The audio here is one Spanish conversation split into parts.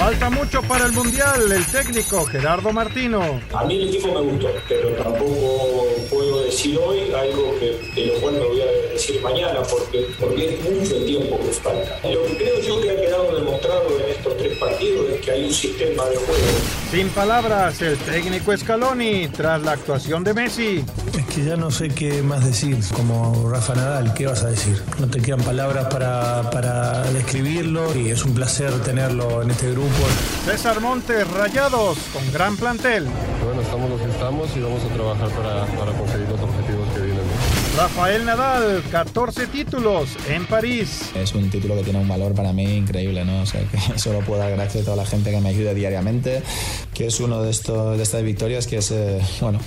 Falta mucho para el Mundial. El técnico Gerardo Martino. A mí el equipo me gustó, pero tampoco puedo decir hoy algo que, de lo cual me voy a decir mañana, porque, porque es mucho el tiempo que falta. Lo que creo yo que ha quedado demostrado en estos tres partidos es que hay un sistema de juego. Sin palabras, el técnico Scaloni tras la actuación de Messi. Es que ya no sé qué más decir. Como Rafa Nadal, ¿qué vas a decir? No te quedan palabras para, para describirlo y es un placer tenerlo en este grupo. César Montes, Rayados, con gran plantel. Bueno, estamos los que estamos y vamos a trabajar para, para conseguir los objetivos que vienen. ¿no? Rafael Nadal, 14 títulos en París. Es un título que tiene un valor para mí increíble, ¿no? O sea, que solo puedo dar gracias a toda la gente que me ayuda diariamente, que es uno de, estos, de estas victorias que es, eh, bueno,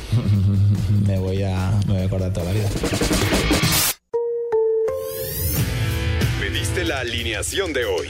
me voy, a, me voy a acordar toda la vida. Pediste la alineación de hoy.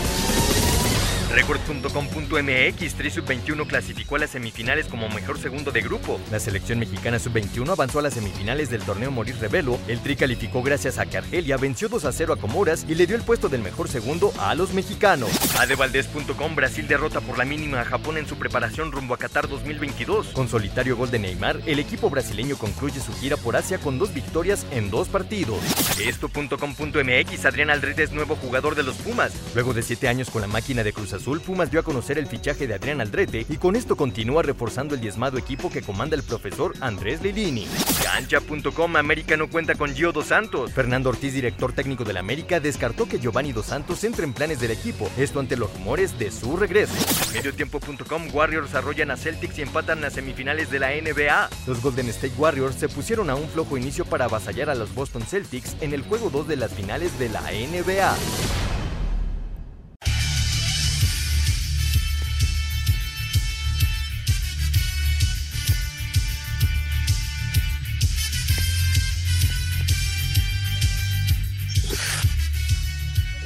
Record.com.mx, Tri Sub-21 clasificó a las semifinales como mejor segundo de grupo. La selección mexicana Sub-21 avanzó a las semifinales del torneo Morir Revelo. El Tri calificó gracias a que Argelia venció 2 a 0 a Comoras y le dio el puesto del mejor segundo a los mexicanos. Adevaldez.com, Brasil derrota por la mínima a Japón en su preparación rumbo a Qatar 2022. Con solitario gol de Neymar, el equipo brasileño concluye su gira por Asia con dos victorias en dos partidos. Esto.com.mx, Adrián Aldrete es nuevo jugador de los Pumas. Luego de 7 años con la máquina de Cruz Pumas dio a conocer el fichaje de Adrián Aldrete y con esto continúa reforzando el diezmado equipo que comanda el profesor Andrés Lilini. Cancha.com América no cuenta con Gio Dos Santos. Fernando Ortiz, director técnico del América, descartó que Giovanni Dos Santos entre en planes del equipo, esto ante los rumores de su regreso. Mediotiempo.com Warriors arrollan a Celtics y empatan las semifinales de la NBA. Los Golden State Warriors se pusieron a un flojo inicio para avasallar a los Boston Celtics en el juego 2 de las finales de la NBA.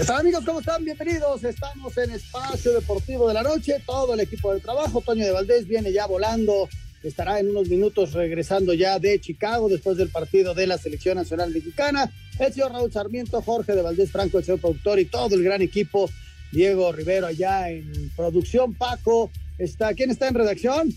Están amigos? ¿Cómo están? Bienvenidos. Estamos en Espacio Deportivo de la Noche. Todo el equipo de trabajo. Toño de Valdés viene ya volando. Estará en unos minutos regresando ya de Chicago después del partido de la Selección Nacional Mexicana. El señor Raúl Sarmiento, Jorge de Valdés Franco, el señor productor y todo el gran equipo. Diego Rivero allá en producción. Paco está. ¿Quién está en redacción?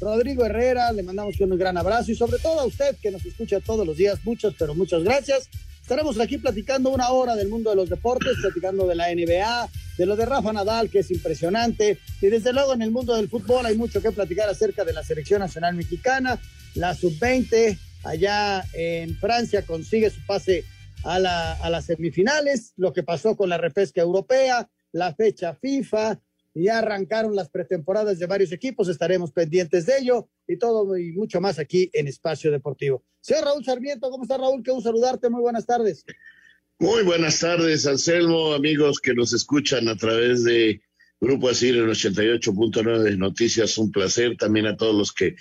Rodrigo Herrera, le mandamos un gran abrazo y sobre todo a usted que nos escucha todos los días. Muchas, pero muchas gracias. Estaremos aquí platicando una hora del mundo de los deportes, platicando de la NBA, de lo de Rafa Nadal, que es impresionante. Y desde luego en el mundo del fútbol hay mucho que platicar acerca de la selección nacional mexicana, la sub-20, allá en Francia consigue su pase a, la, a las semifinales, lo que pasó con la repesca europea, la fecha FIFA, ya arrancaron las pretemporadas de varios equipos, estaremos pendientes de ello y todo y mucho más aquí en Espacio Deportivo. Señor Raúl Sarmiento, ¿cómo está Raúl? Qué un saludarte, muy buenas tardes. Muy buenas tardes, Anselmo, amigos que nos escuchan a través de Grupo Asir en 88.9 de Noticias, un placer también a todos los que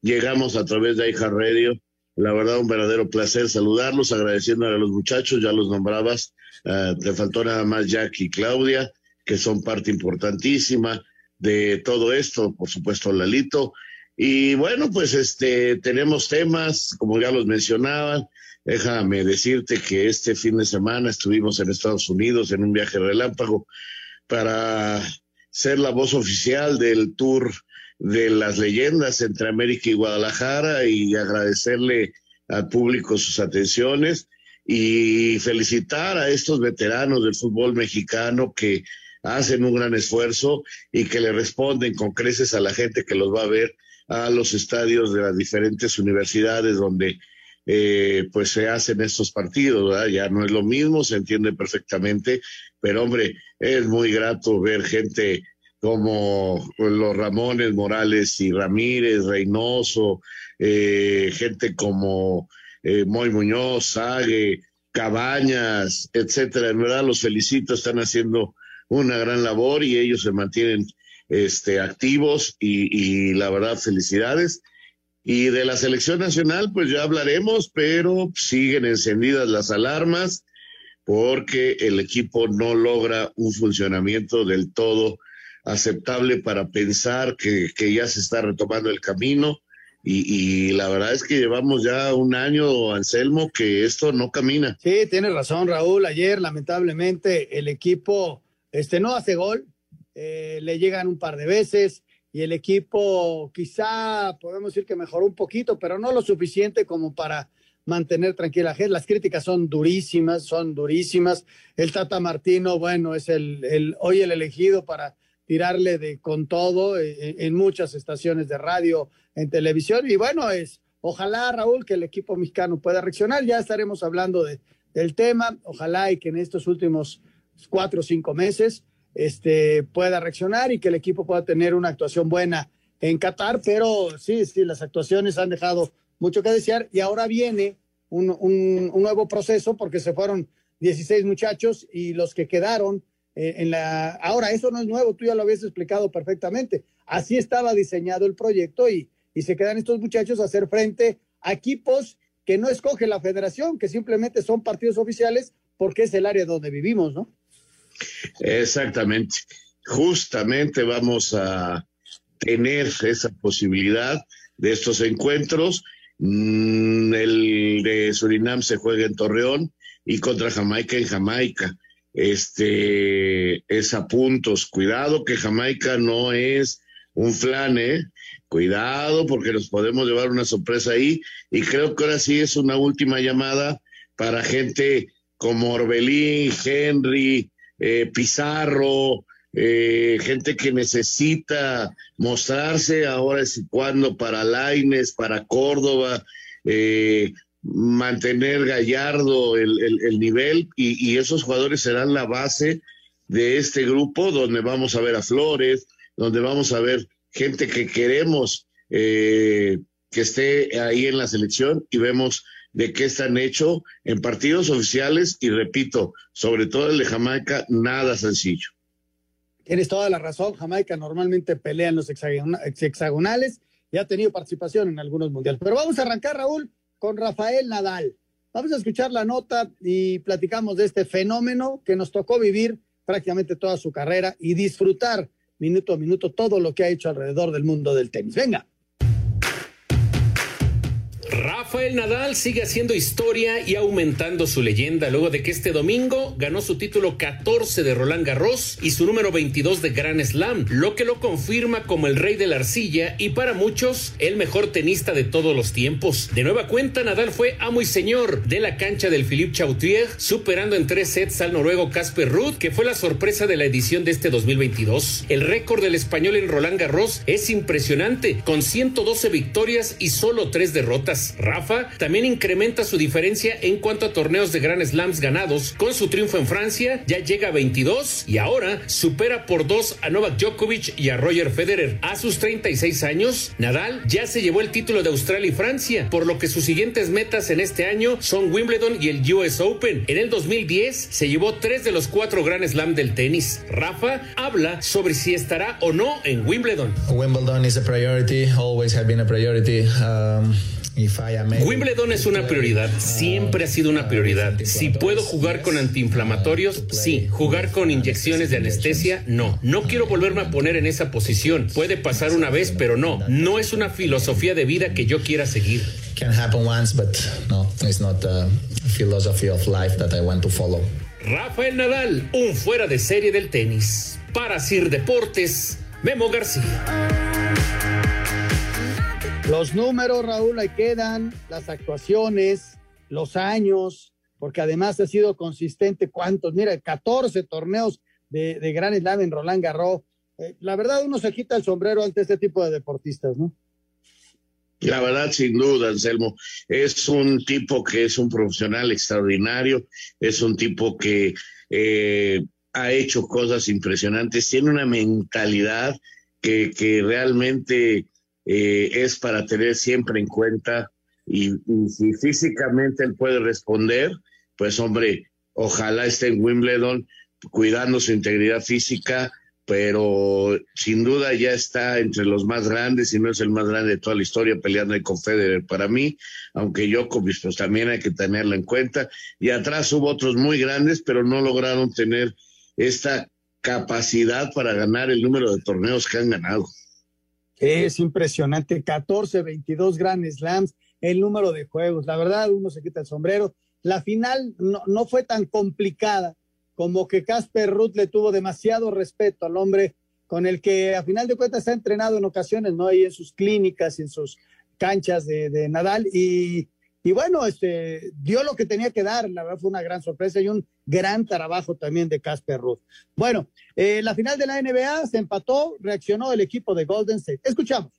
llegamos a través de iHeart Radio. La verdad, un verdadero placer saludarlos, agradeciendo a los muchachos, ya los nombrabas, uh, te faltó nada más Jack y Claudia que son parte importantísima de todo esto, por supuesto Lalito. Y bueno, pues este tenemos temas, como ya los mencionaba, déjame decirte que este fin de semana estuvimos en Estados Unidos en un viaje relámpago para ser la voz oficial del tour de las leyendas entre América y Guadalajara y agradecerle al público sus atenciones y felicitar a estos veteranos del fútbol mexicano que hacen un gran esfuerzo y que le responden con creces a la gente que los va a ver a los estadios de las diferentes universidades donde eh, pues se hacen estos partidos, ya no es lo mismo, se entiende perfectamente, pero hombre, es muy grato ver gente como los Ramones Morales y Ramírez, Reynoso, eh, gente como eh, Moy Muñoz, Sague, Cabañas, etcétera. En verdad los felicito, están haciendo una gran labor y ellos se mantienen este, activos y, y la verdad felicidades. Y de la selección nacional, pues ya hablaremos, pero siguen encendidas las alarmas porque el equipo no logra un funcionamiento del todo aceptable para pensar que, que ya se está retomando el camino. Y, y, la verdad es que llevamos ya un año, Anselmo, que esto no camina. Sí, tienes razón, Raúl. Ayer, lamentablemente, el equipo este, no hace gol, eh, le llegan un par de veces y el equipo quizá podemos decir que mejoró un poquito, pero no lo suficiente como para mantener tranquila gente. Las críticas son durísimas, son durísimas. El Tata Martino, bueno, es el, el hoy el elegido para tirarle de con todo en, en muchas estaciones de radio, en televisión. Y bueno, es ojalá, Raúl, que el equipo mexicano pueda reaccionar. Ya estaremos hablando de, del tema. Ojalá y que en estos últimos cuatro o cinco meses este, pueda reaccionar y que el equipo pueda tener una actuación buena en Qatar. Pero sí, sí, las actuaciones han dejado mucho que desear y ahora viene un, un, nuevo proceso porque se fueron 16 muchachos y los que quedaron eh, en la... Ahora, eso no es nuevo, tú ya lo habías explicado perfectamente. Así estaba diseñado el proyecto y, y se quedan estos muchachos a hacer frente a equipos que no escoge la federación, que simplemente son partidos oficiales porque es el área donde vivimos, ¿no? Exactamente. Justamente vamos a tener esa posibilidad de estos encuentros. Mm, el de Surinam se juega en Torreón y contra Jamaica en Jamaica. Este es a puntos. Cuidado que Jamaica no es un flan, ¿eh? Cuidado porque nos podemos llevar una sorpresa ahí. Y creo que ahora sí es una última llamada para gente como Orbelín, Henry, eh, Pizarro, eh, gente que necesita mostrarse ahora es cuando para Laines, para Córdoba, eh, mantener gallardo el, el, el nivel y, y, esos jugadores serán la base de este grupo donde vamos a ver a Flores, donde vamos a ver gente que queremos eh, que esté ahí en la selección y vemos de qué están hechos en partidos oficiales y repito, sobre todo el de Jamaica, nada sencillo. Tienes toda la razón, Jamaica normalmente pelea en los hexagonales y ha tenido participación en algunos mundiales. Pero vamos a arrancar, Raúl, con Rafael Nadal. Vamos a escuchar la nota y platicamos de este fenómeno que nos tocó vivir prácticamente toda su carrera y disfrutar minuto a minuto todo lo que ha hecho alrededor del mundo del tenis. Venga. Rafael Nadal sigue haciendo historia y aumentando su leyenda luego de que este domingo ganó su título 14 de Roland Garros y su número 22 de Grand Slam, lo que lo confirma como el rey de la arcilla y para muchos el mejor tenista de todos los tiempos. De nueva cuenta, Nadal fue amo y señor de la cancha del Philippe Chautier, superando en tres sets al noruego Casper Ruud, que fue la sorpresa de la edición de este 2022. El récord del español en Roland Garros es impresionante, con 112 victorias y solo tres derrotas. Rafa también incrementa su diferencia en cuanto a torneos de Grand Slams ganados. Con su triunfo en Francia ya llega a 22 y ahora supera por dos a Novak Djokovic y a Roger Federer. A sus 36 años, Nadal ya se llevó el título de Australia y Francia, por lo que sus siguientes metas en este año son Wimbledon y el US Open. En el 2010 se llevó tres de los cuatro Grand Slam del tenis. Rafa habla sobre si estará o no en Wimbledon. Wimbledon is a priority, always have been a priority. Um... Wimbledon es una prioridad, siempre ha sido una prioridad. Si puedo jugar con antiinflamatorios, sí. Jugar con inyecciones de anestesia, no. No quiero volverme a poner en esa posición. Puede pasar una vez, pero no. No es una filosofía de vida que yo quiera seguir. Can happen once, but no, it's not a philosophy of life that I want to follow. Rafael Nadal, un fuera de serie del tenis. Para Sir Deportes, Memo García. Los números, Raúl, ahí quedan, las actuaciones, los años, porque además ha sido consistente. ¿Cuántos? Mira, 14 torneos de, Gran Slam en Roland Garros. Eh, la verdad, uno se quita el sombrero ante este tipo de deportistas, ¿no? La verdad, sin duda, Anselmo, es un tipo que es un profesional extraordinario, es un tipo que eh, ha hecho cosas impresionantes, tiene una mentalidad que, que realmente eh, es para tener siempre en cuenta y, si físicamente él puede responder, pues hombre, ojalá esté en Wimbledon cuidando su integridad física, pero sin duda ya está entre los más grandes, y no es el más grande de toda la historia, peleando con Federer para mí, aunque Djokovic pues también hay que tenerlo en cuenta. Y atrás hubo otros muy grandes, pero no lograron tener esta capacidad para ganar el número de torneos que han ganado. Es impresionante, 14, 22 Grand Slams, el número de juegos. La verdad, uno se quita el sombrero. La final no, no fue tan complicada como que Casper Ruth le tuvo demasiado respeto al hombre con el que a final de cuentas ha entrenado en ocasiones, ¿no? Ahí en sus clínicas, en sus canchas de, de Nadal y, y, bueno, este, dio lo que tenía que dar, la verdad fue una gran sorpresa y un gran trabajo también de Casper Ruth. Bueno, eh, la final de la NBA se empató, reaccionó el equipo de Golden State. Escuchamos.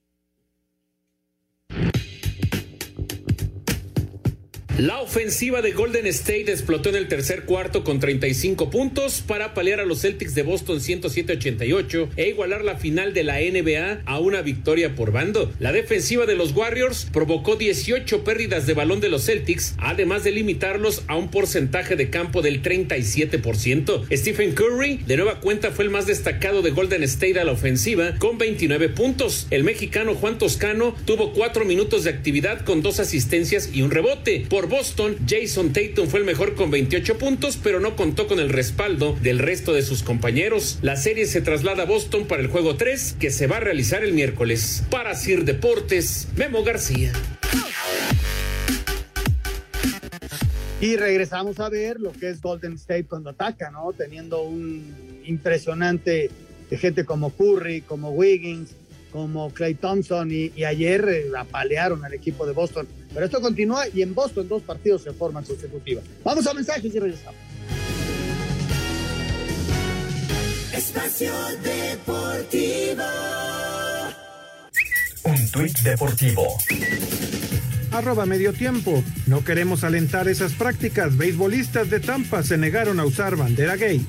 La ofensiva de Golden State explotó en el tercer cuarto con 35 puntos para paliar a los Celtics de Boston 107-88 e igualar la final de la NBA a una victoria por bando. La defensiva de los Warriors provocó 18 pérdidas de balón de los Celtics, además de limitarlos a un porcentaje de campo del 37%. Stephen Curry, de nueva cuenta, fue el más destacado de Golden State a la ofensiva con 29 puntos. El mexicano Juan Toscano tuvo 4 minutos de actividad con dos asistencias y un rebote. Boston, Jason Tatum fue el mejor con 28 puntos, pero no contó con el respaldo del resto de sus compañeros. La serie se traslada a Boston para el juego 3, que se va a realizar el miércoles. Para Sir Deportes, Memo García. Y regresamos a ver lo que es Golden State cuando ataca, ¿no? Teniendo un impresionante de gente como Curry, como Wiggins, como Clay Thompson y, y ayer eh, apalearon al equipo de Boston. Pero esto continúa y en Boston dos partidos en forma consecutiva. Vamos a mensajes y regresamos. Espacio Deportivo. Un tuit deportivo. Arroba medio tiempo. No queremos alentar esas prácticas. Beisbolistas de Tampa se negaron a usar bandera gay.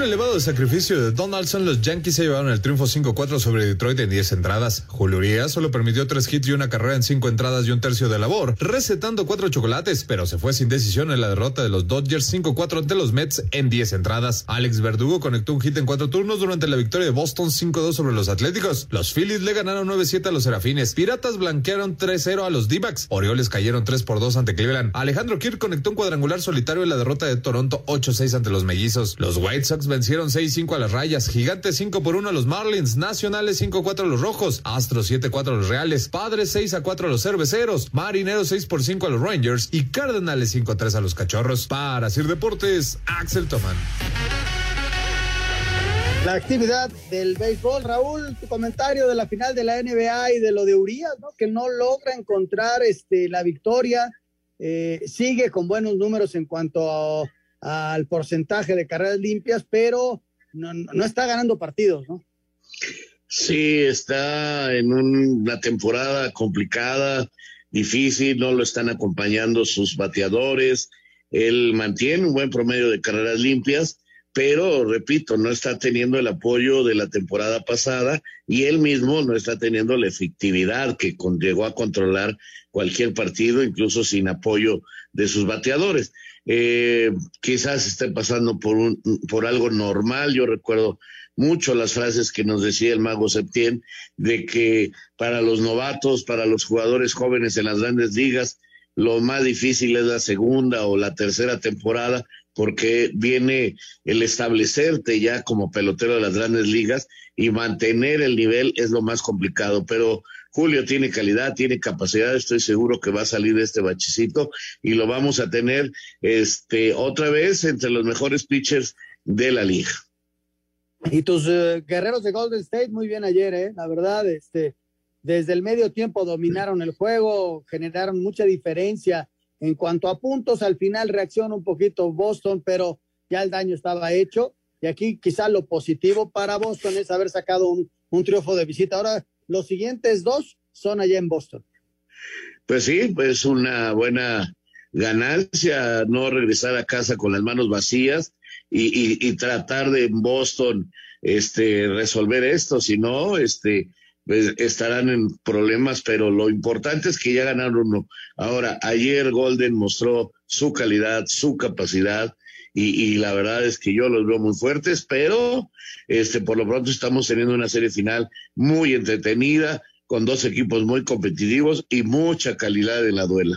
Un elevado sacrificio de Donaldson, los Yankees se llevaron el triunfo 5-4 sobre Detroit en 10 entradas. Julio Urias solo permitió 3 hits y una carrera en 5 entradas y un tercio de labor, recetando 4 chocolates, pero se fue sin decisión en la derrota de los Dodgers 5-4 ante los Mets en 10 entradas. Alex Verdugo conectó un hit en 4 turnos durante la victoria de Boston 5-2 sobre los Atléticos. Los Phillies le ganaron 9-7 a los Serafines. Piratas blanquearon 3-0 a los D-backs. Orioles cayeron 3-2 ante Cleveland. Alejandro Kirk conectó un cuadrangular solitario en la derrota de Toronto 8-6 ante los Mellizos. Los White Sox vencieron 6-5 a las Rayas, Gigantes 5 por 1 a los Marlins, Nacionales 5-4 a los Rojos, Astros 7-4 a los Reales, Padres 6-4 a los Cerveceros, Marineros 6 por 5 a los Rangers y Cardenales 5-3 a los Cachorros. Para Sir Deportes, Axel Toman. La actividad del béisbol, Raúl, tu comentario de la final de la NBA y de lo de Urias, ¿no? Que no logra encontrar este, la victoria, eh, sigue con buenos números en cuanto a al porcentaje de carreras limpias, pero no, no está ganando partidos, ¿no? Sí, está en un, una temporada complicada, difícil, no lo están acompañando sus bateadores, él mantiene un buen promedio de carreras limpias, pero repito, no está teniendo el apoyo de la temporada pasada y él mismo no está teniendo la efectividad que con, llegó a controlar cualquier partido, incluso sin apoyo de sus bateadores eh, quizás esté pasando por, un, por algo normal. Yo recuerdo mucho las frases que nos decía el mago Septién de que para los novatos, para los jugadores jóvenes en las grandes ligas, lo más difícil es la segunda o la tercera temporada porque viene el establecerte ya como pelotero de las grandes ligas y mantener el nivel es lo más complicado, pero Julio tiene calidad, tiene capacidad, estoy seguro que va a salir de este bachecito y lo vamos a tener este otra vez entre los mejores pitchers de la liga. Y tus eh, guerreros de Golden State, muy bien ayer, ¿eh? La verdad, este, desde el medio tiempo dominaron el juego, generaron mucha diferencia en cuanto a puntos. Al final reacciona un poquito Boston, pero ya el daño estaba hecho. Y aquí quizá lo positivo para Boston es haber sacado un, un triunfo de visita. Ahora, los siguientes dos son allá en Boston. Pues sí, pues una buena ganancia, no regresar a casa con las manos vacías y, y, tratar de en Boston este, resolver esto, si no, este, pues, estarán en problemas, pero lo importante es que ya ganaron uno. Ahora, ayer Golden mostró su calidad, su capacidad, y, y, la verdad es que yo los veo muy fuertes, pero este, por lo pronto estamos teniendo una serie final muy entretenida, con dos equipos muy competitivos y mucha calidad en la duela.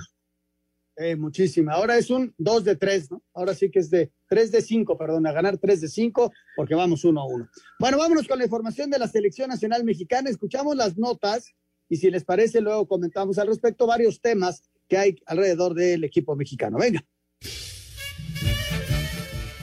Eh, muchísima. Ahora es un 2 de 3, ¿no? Ahora sí que es de 3 de 5, perdón, a ganar 3 de 5 porque vamos 1 a 1. Bueno, vámonos con la información de la Selección Nacional Mexicana. Escuchamos las notas y si les parece, luego comentamos al respecto varios temas que hay alrededor del equipo mexicano. Venga.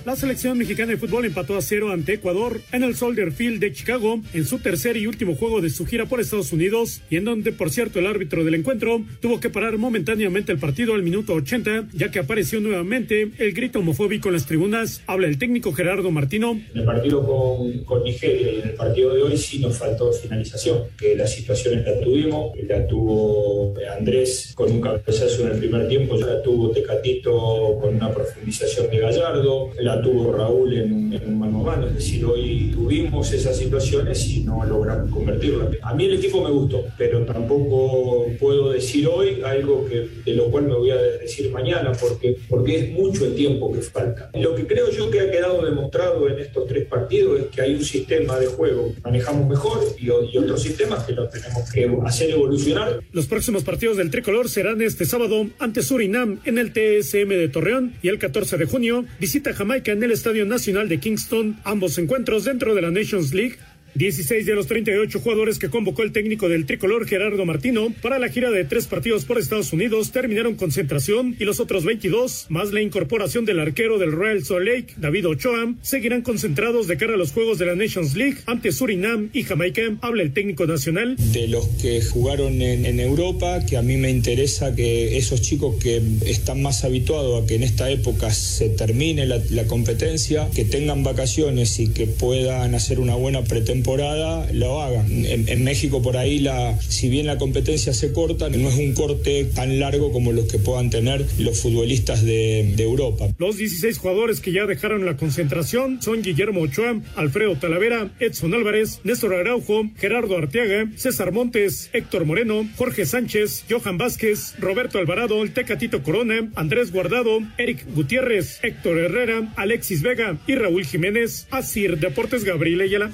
La selección mexicana de fútbol empató a cero ante Ecuador en el Soldier Field de Chicago en su tercer y último juego de su gira por Estados Unidos y en donde, por cierto, el árbitro del encuentro tuvo que parar momentáneamente el partido al minuto 80 ya que apareció nuevamente el grito homofóbico en las tribunas. Habla el técnico Gerardo Martino. En el partido con, con Nigeria y en el partido de hoy sí nos faltó finalización, que las situaciones la tuvimos, la tuvo Andrés con un cabezazo en el primer tiempo, la tuvo Tecatito con una profundización de Gallardo, la tuvo Raúl en, en, mano a mano. Es decir, hoy tuvimos esas situaciones y no logramos convertirlas. A mí el equipo me gustó, pero tampoco puedo decir hoy algo que, de lo cual me voy a decir mañana, porque, porque es mucho el tiempo que falta. Lo que creo yo que ha quedado demostrado en estos tres partidos es que hay un sistema de juego que manejamos mejor y, y otros sistemas que lo tenemos que hacer evolucionar. Los próximos partidos del tricolor serán este sábado ante Surinam en el TSM de Torreón y el 14 de junio visita Jamaica en el Estadio Nacional de Kingston, ambos encuentros dentro de la Nations League 16 de los 38 jugadores que convocó el técnico del tricolor Gerardo Martino para la gira de tres partidos por Estados Unidos terminaron concentración y los otros 22, más la incorporación del arquero del Royal Salt Lake, David Ochoa, seguirán concentrados de cara a los juegos de la Nations League ante Surinam y Jamaica. Habla el técnico nacional. De los que jugaron en, en Europa, que a mí me interesa que esos chicos que están más habituados a que en esta época se termine la, la competencia, que tengan vacaciones y que puedan hacer una buena pretemporada temporada lo hagan. En, México por ahí, la, si bien la competencia se corta, no es un corte tan largo como los que puedan tener los futbolistas de, de Europa. Los 16 jugadores que ya dejaron la concentración son Guillermo Ochoa, Alfredo Talavera, Edson Álvarez, Néstor Araujo, Gerardo Arteaga, César Montes, Héctor Moreno, Jorge Sánchez, Johan Vázquez, Roberto Alvarado, el Tecatito Corona, Andrés Guardado, Eric Gutiérrez, Héctor Herrera, Alexis Vega y Raúl Jiménez. Asir Deportes Gabriel Ayala.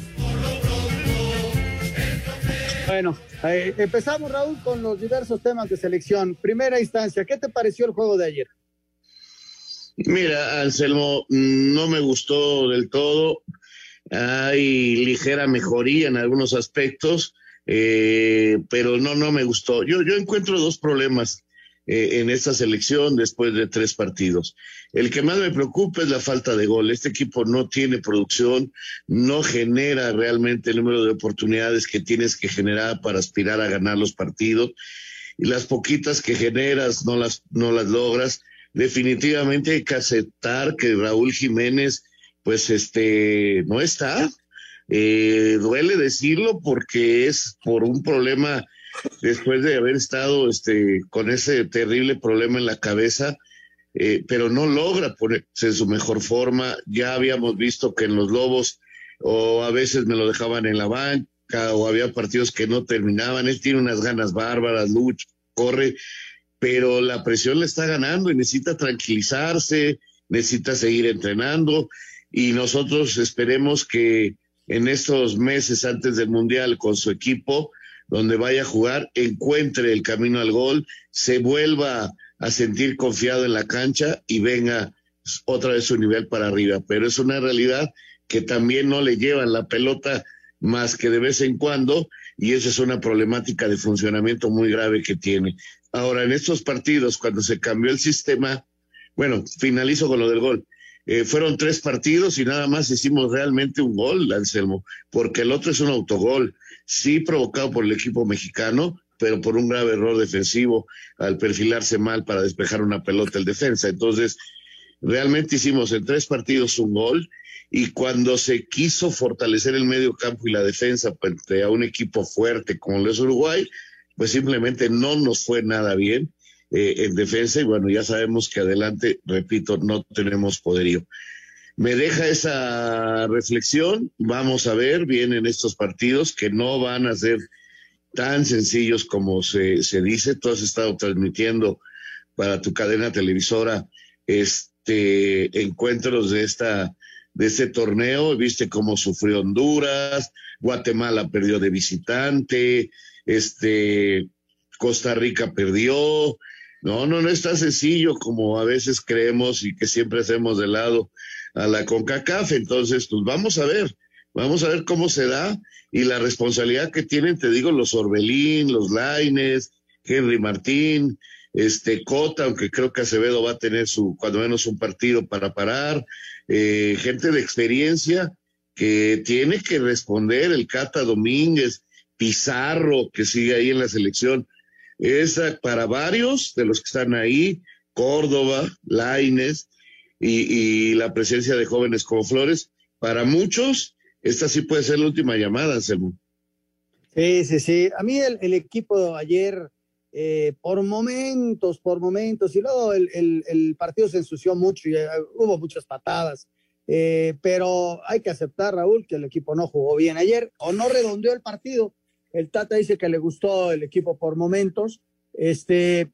Bueno, eh, empezamos Raúl con los diversos temas de selección. Primera instancia, ¿qué te pareció el juego de ayer? Mira, Anselmo, no me gustó del todo. Hay ligera mejoría en algunos aspectos, eh, pero no, no me gustó. Yo, yo encuentro dos problemas eh, en esta selección después de tres partidos. El que más me preocupa es la falta de gol. Este equipo no tiene producción, no genera realmente el número de oportunidades que tienes que generar para aspirar a ganar los partidos. Y las poquitas que generas no las, no las logras. Definitivamente hay que aceptar que Raúl Jiménez, pues este, no está. Eh, duele decirlo porque es por un problema después de haber estado este, con ese terrible problema en la cabeza, eh, pero no logra ponerse en su mejor forma. Ya habíamos visto que en los Lobos o a veces me lo dejaban en la banca o había partidos que no terminaban. Él tiene unas ganas bárbaras, lucha, corre, pero la presión le está ganando y necesita tranquilizarse, necesita seguir entrenando y nosotros esperemos que en estos meses antes del Mundial con su equipo, donde vaya a jugar, encuentre el camino al gol, se vuelva a sentir confiado en la cancha y venga otra vez su nivel para arriba. Pero es una realidad que también no le llevan la pelota más que de vez en cuando y esa es una problemática de funcionamiento muy grave que tiene. Ahora, en estos partidos, cuando se cambió el sistema, bueno, finalizo con lo del gol. eh, fueron tres partidos y nada más hicimos realmente un gol, Anselmo, porque el otro es un autogol, sí provocado por el equipo mexicano, pero por un grave error defensivo al perfilarse mal para despejar una pelota el defensa. Entonces, realmente hicimos en tres partidos un gol y cuando se quiso fortalecer el medio campo y la defensa frente a un equipo fuerte como el es Uruguay, pues simplemente no nos fue nada bien eh, en defensa y bueno, ya sabemos que adelante, repito, no tenemos poderío. Me deja esa reflexión, vamos a ver, vienen estos partidos que no van a ser tan sencillos como se, se dice, tú has estado transmitiendo para tu cadena televisora este encuentros de esta de este torneo, viste cómo sufrió Honduras, Guatemala perdió de visitante, este Costa Rica perdió. No, no, no es tan sencillo como a veces creemos y que siempre hacemos de lado a la CONCACAF. Entonces, pues vamos a ver, vamos a ver cómo se da y la responsabilidad que tienen, te digo, los Orbelín, los Laines, Henry Martín, este Cota, aunque creo que Acevedo va a tener su, cuando menos un partido para parar, eh, gente de experiencia que tiene que responder, el Cata Domínguez, Pizarro, que sigue ahí en la selección. Es para varios de los que están ahí, Córdoba, Laines y, la presencia de jóvenes como Flores, para muchos, esta sí puede ser la última llamada, Selmo. Sí, sí, sí. A mí el, el equipo ayer, eh, por momentos, por momentos, y luego el, el, partido se ensució mucho y uh, hubo muchas patadas. Eh, pero hay que aceptar, Raúl, que el equipo no jugó bien ayer o no redondeó el partido. El Tata dice que le gustó el equipo por momentos. Este,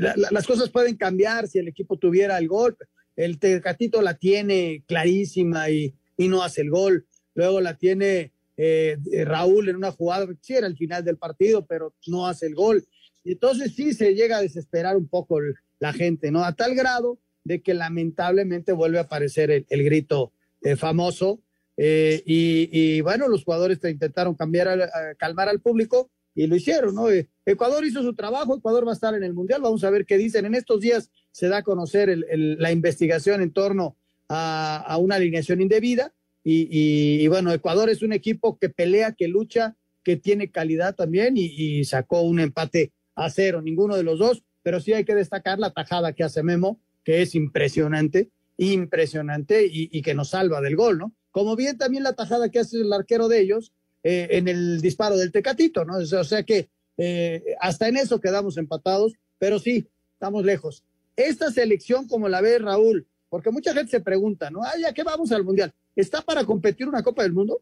la, la, las cosas pueden cambiar si el equipo tuviera el gol. El Tecatito la tiene clarísima y, y no hace el gol. Luego la tiene eh, Raúl en una jugada, sí era el final del partido, pero no hace el gol. Y entonces sí se llega a desesperar un poco la gente, ¿no? A tal grado de que lamentablemente vuelve a aparecer el, el grito eh, famoso. Eh, y, y, bueno, los jugadores intentaron cambiar, calmar al público y lo hicieron, ¿no? Ecuador hizo su trabajo, Ecuador va a estar en el Mundial, vamos a ver qué dicen. En estos días se da a conocer el, la investigación en torno a, una alineación indebida y, bueno, Ecuador es un equipo que pelea, que lucha, que tiene calidad también y, sacó un empate a cero, ninguno de los dos, pero sí hay que destacar la tajada que hace Memo, que es impresionante, impresionante y, que nos salva del gol, ¿no? Como bien también la tajada que hace el arquero de ellos eh, en el disparo del Tecatito, ¿no? O sea, o sea que eh, hasta en eso quedamos empatados, pero sí, estamos lejos. Esta selección, como la ve Raúl, porque mucha gente se pregunta, ¿no? Ay, ¿a qué vamos al Mundial? ¿Está para competir una Copa del Mundo?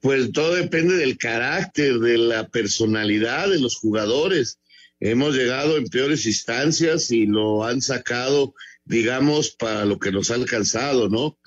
Pues todo depende del carácter, de la personalidad de los jugadores. Hemos llegado en peores instancias y lo han sacado, digamos, para lo que nos ha alcanzado, ¿no?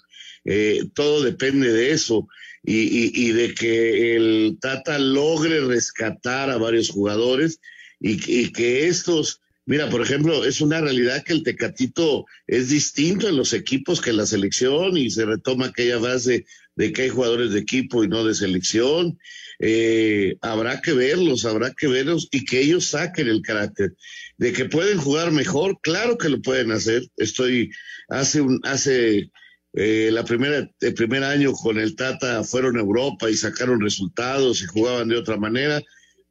Eh, todo depende de eso y, y, y, de que el Tata logre rescatar a varios jugadores y, y que estos Mira, por ejemplo, es una realidad que el Tecatito es distinto en los equipos que en la selección y se retoma aquella base de que hay jugadores de equipo y no de selección. Eh, habrá que verlos, habrá que verlos y que ellos saquen el carácter. De que pueden jugar mejor, claro que lo pueden hacer. Estoy, hace un, hace eh, la primera, el primer año con el Tata fueron a Europa y sacaron resultados y jugaban de otra manera,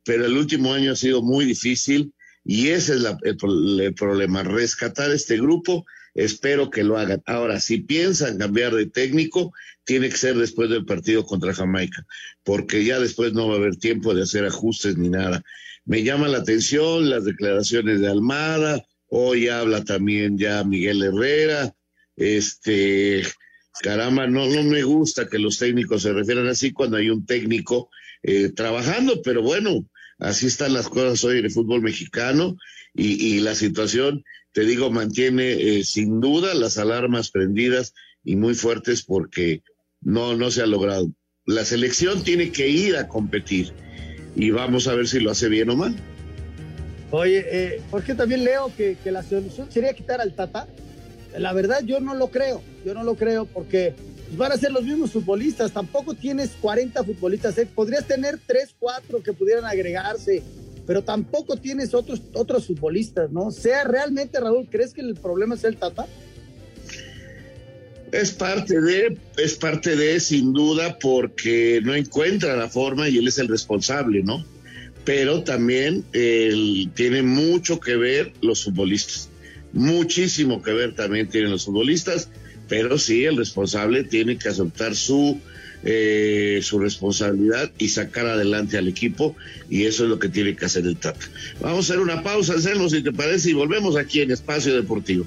pero el último año ha sido muy difícil y ese es la, el, problema, rescatar este grupo, espero que lo hagan. Ahora, si piensan cambiar de técnico, tiene que ser después del partido contra Jamaica, porque ya después no va a haber tiempo de hacer ajustes ni nada. Me llama la atención las declaraciones de Almada, hoy habla también ya Miguel Herrera, este, caramba, no, no me gusta que los técnicos se refieran así cuando hay un técnico eh, trabajando, pero bueno, Así están las cosas hoy en el fútbol mexicano y, y la situación, te digo, mantiene eh, sin duda las alarmas prendidas y muy fuertes porque no, no se ha logrado. La selección tiene que ir a competir y vamos a ver si lo hace bien o mal. Oye, eh, porque también leo que, que la solución sería quitar al Tata. La verdad yo no lo creo, yo no lo creo porque van a ser los mismos futbolistas. Tampoco tienes 40 futbolistas. ¿eh? Podrías tener 3, 4 que pudieran agregarse, pero tampoco tienes otros, otros futbolistas, ¿no? Sea realmente, Raúl, ¿crees que el problema es el Tata? Es parte de, es parte de, sin duda, porque no encuentra la forma y él es el responsable, ¿no? Pero también él, tiene mucho que ver los futbolistas, muchísimo que ver también tienen los futbolistas, pero sí el responsable tiene que aceptar su eh, su responsabilidad y sacar adelante al equipo y eso es lo que tiene que hacer el Tata. Vamos a hacer una pausa, Anselmo, si te parece, y volvemos aquí en Espacio Deportivo.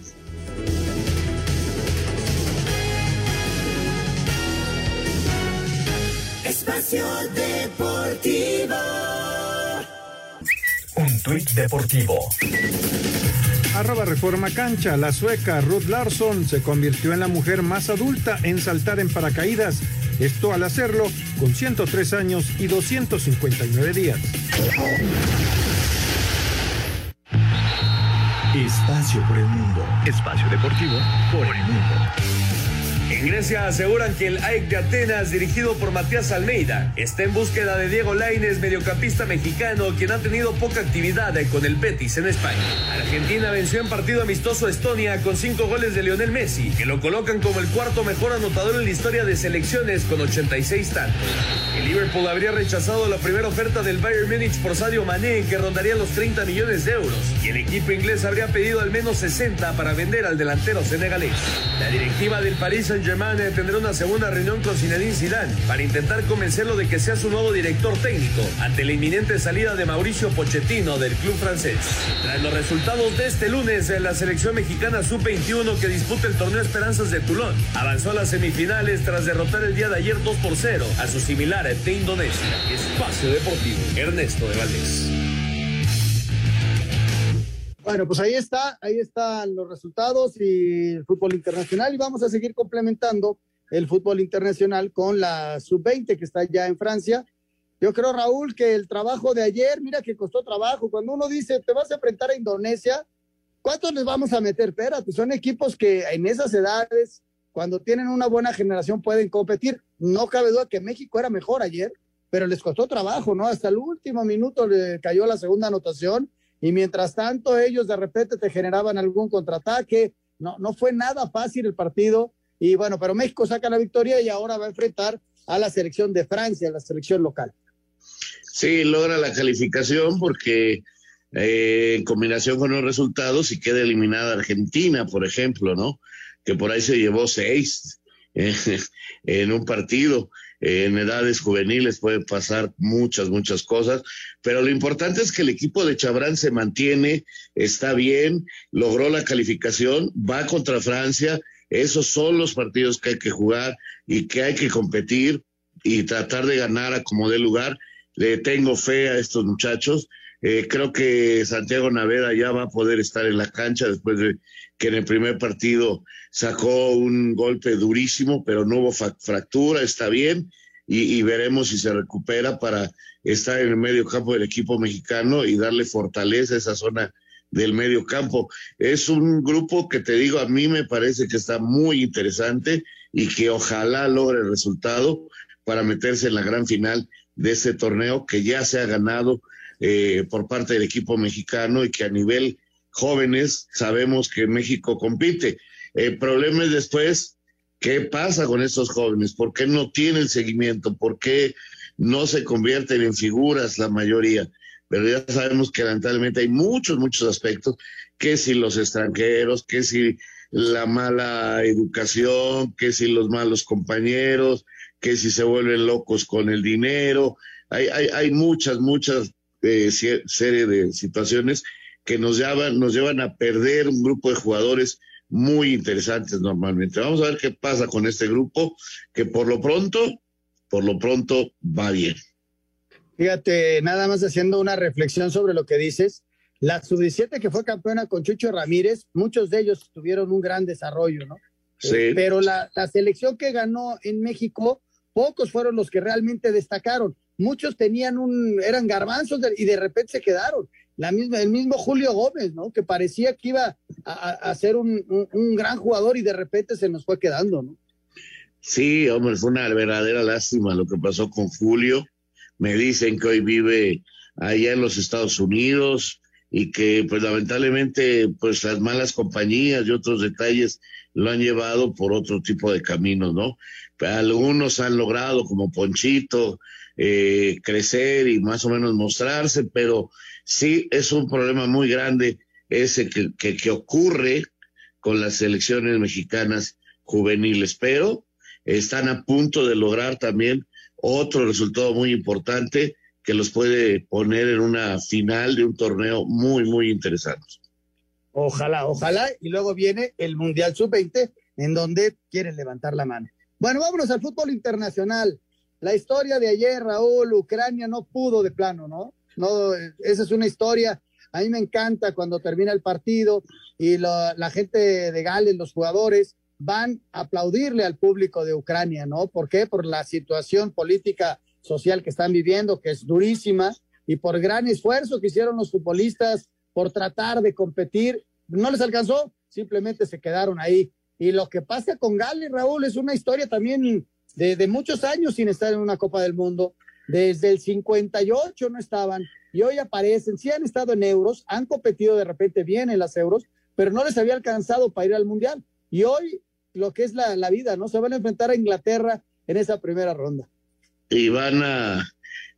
Espacio Deportivo. Un tuit deportivo. Arroba Reforma Cancha, la sueca Ruth Larsson se convirtió en la mujer más adulta en saltar en paracaídas. Esto al hacerlo con 103 años y 259 días. Espacio por el mundo. Espacio deportivo por el mundo. En aseguran que el AEK de Atenas, dirigido por Matías Almeida, está en búsqueda de Diego Laines, mediocampista mexicano, quien ha tenido poca actividad con el Betis en España. Argentina venció en partido amistoso a Estonia con cinco goles de Lionel Messi, que lo colocan como el cuarto mejor anotador en la historia de selecciones con 86 tantos. El Liverpool habría rechazado la primera oferta del Bayern Múnich por Sadio Mané, que rondaría los 30 millones de euros, y el equipo inglés habría pedido al menos 60 para vender al delantero senegalés. La directiva del Paris Saint-Germain tendrá una segunda reunión con Zinedine Zidane para intentar convencerlo de que sea su nuevo director técnico ante la inminente salida de Mauricio Pochettino del club francés. Tras los resultados de este lunes, en la selección mexicana sub-21 que disputa el torneo Esperanzas de Toulon avanzó a las semifinales tras derrotar el día de ayer 2 por 0 a su similar de Indonesia. Espacio Deportivo, Ernesto de Valdés. Bueno, pues ahí está, ahí están los resultados y el fútbol internacional y vamos a seguir complementando el fútbol internacional con la sub-20 que está ya en Francia. Yo creo, Raúl, que el trabajo de ayer, mira que costó trabajo. Cuando uno dice, te vas a enfrentar a Indonesia, ¿cuántos les vamos a meter? Espérate, son equipos que en esas edades, cuando tienen una buena generación, pueden competir. No cabe duda que México era mejor ayer, pero les costó trabajo, ¿no? Hasta el último minuto le cayó la segunda anotación y mientras tanto ellos de repente te generaban algún contraataque. No, no fue nada fácil el partido y bueno, pero México saca la victoria y ahora va a enfrentar a la selección de Francia, la selección local. Sí, logra la calificación porque eh, en combinación con los resultados y queda eliminada Argentina, por ejemplo, ¿no? Que por ahí se llevó seis en un partido en edades juveniles pueden pasar muchas, muchas cosas, pero lo importante es que el equipo de Chabrán se mantiene, está bien, logró la calificación, va contra Francia, esos son los partidos que hay que jugar y que hay que competir y tratar de ganar a como dé lugar. Le tengo fe a estos muchachos. Eh, creo que Santiago Naveda ya va a poder estar en la cancha después de que en el primer partido sacó un golpe durísimo, pero no hubo fractura, está bien, y, veremos si se recupera para estar en el medio campo del equipo mexicano y darle fortaleza a esa zona del medio campo. Es un grupo que te digo, a mí me parece que está muy interesante y que ojalá logre el resultado para meterse en la gran final de este torneo que ya se ha ganado eh, por parte del equipo mexicano y que a nivel jóvenes sabemos que México compite. El problema es después, ¿qué pasa con estos jóvenes? ¿Por qué no tienen seguimiento? ¿Por qué no se convierten en figuras la mayoría? Pero ya sabemos que lamentablemente hay muchos, muchos aspectos, que si los extranjeros, que si la mala educación, que si los malos compañeros, que si se vuelven locos con el dinero. Hay, hay, hay muchas, muchas eh, serie de situaciones que nos llevan, nos llevan a perder un grupo de jugadores muy interesantes normalmente. Vamos a ver qué pasa con este grupo, que por lo pronto, por lo pronto va bien. Fíjate, nada más haciendo una reflexión sobre lo que dices. La sub-17 que fue campeona con Chucho Ramírez, muchos de ellos tuvieron un gran desarrollo, ¿no? Sí. Eh, pero la, la selección que ganó en México, pocos fueron los que realmente destacaron. Muchos tenían un, eran garbanzos y de repente se quedaron la misma, el mismo Julio Gómez, ¿no? Que parecía que iba a, ser un, gran jugador y de repente se nos fue quedando, ¿no? Sí, hombre, fue una verdadera lástima lo que pasó con Julio. Me dicen que hoy vive allá en los Estados Unidos, y que pues lamentablemente pues las malas compañías y otros detalles lo han llevado por otro tipo de caminos, ¿no? Algunos han logrado, como Ponchito, eh, crecer y más o menos mostrarse, pero sí es un problema muy grande ese que, que, que ocurre con las selecciones mexicanas juveniles, pero están a punto de lograr también otro resultado muy importante que los puede poner en una final de un torneo muy, muy interesante. Ojalá, ojalá. Y luego viene el Mundial Sub-20, en donde quieren levantar la mano. Bueno, vámonos al fútbol internacional. La historia de ayer, Raúl, Ucrania no pudo de plano, ¿no? No, esa es una historia. A mí me encanta cuando termina el partido y lo, la gente de Gales, los jugadores, van a aplaudirle al público de Ucrania, ¿no? ¿Por qué? Por la situación política social que están viviendo, que es durísima, y por gran esfuerzo que hicieron los futbolistas por tratar de competir. No les alcanzó, simplemente se quedaron ahí. Y lo que pasa con Gales, Raúl, es una historia también de, muchos años sin estar en una Copa del Mundo. Desde el 58 no estaban y hoy aparecen, sí han estado en euros, han competido de repente bien en las euros, pero no les había alcanzado para ir al Mundial. Y hoy lo que es la, la vida, ¿no? Se van a enfrentar a Inglaterra en esa primera ronda. Y van a,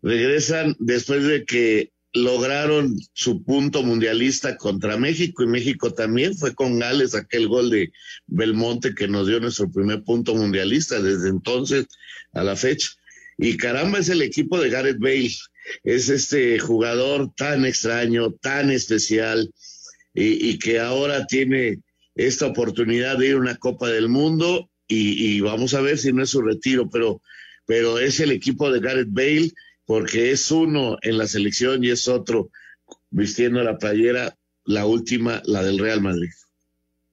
regresan después de que lograron su punto mundialista contra México y México también fue con Gales aquel gol de Belmonte que nos dio nuestro primer punto mundialista desde entonces a la fecha. Y caramba es el equipo de Gareth Bale, es este jugador tan extraño, tan especial y, y que ahora tiene esta oportunidad de ir a una Copa del Mundo y, y, vamos a ver si no es su retiro, pero, pero es el equipo de Gareth Bale porque es uno en la selección y es otro vistiendo la playera, la última, la del Real Madrid.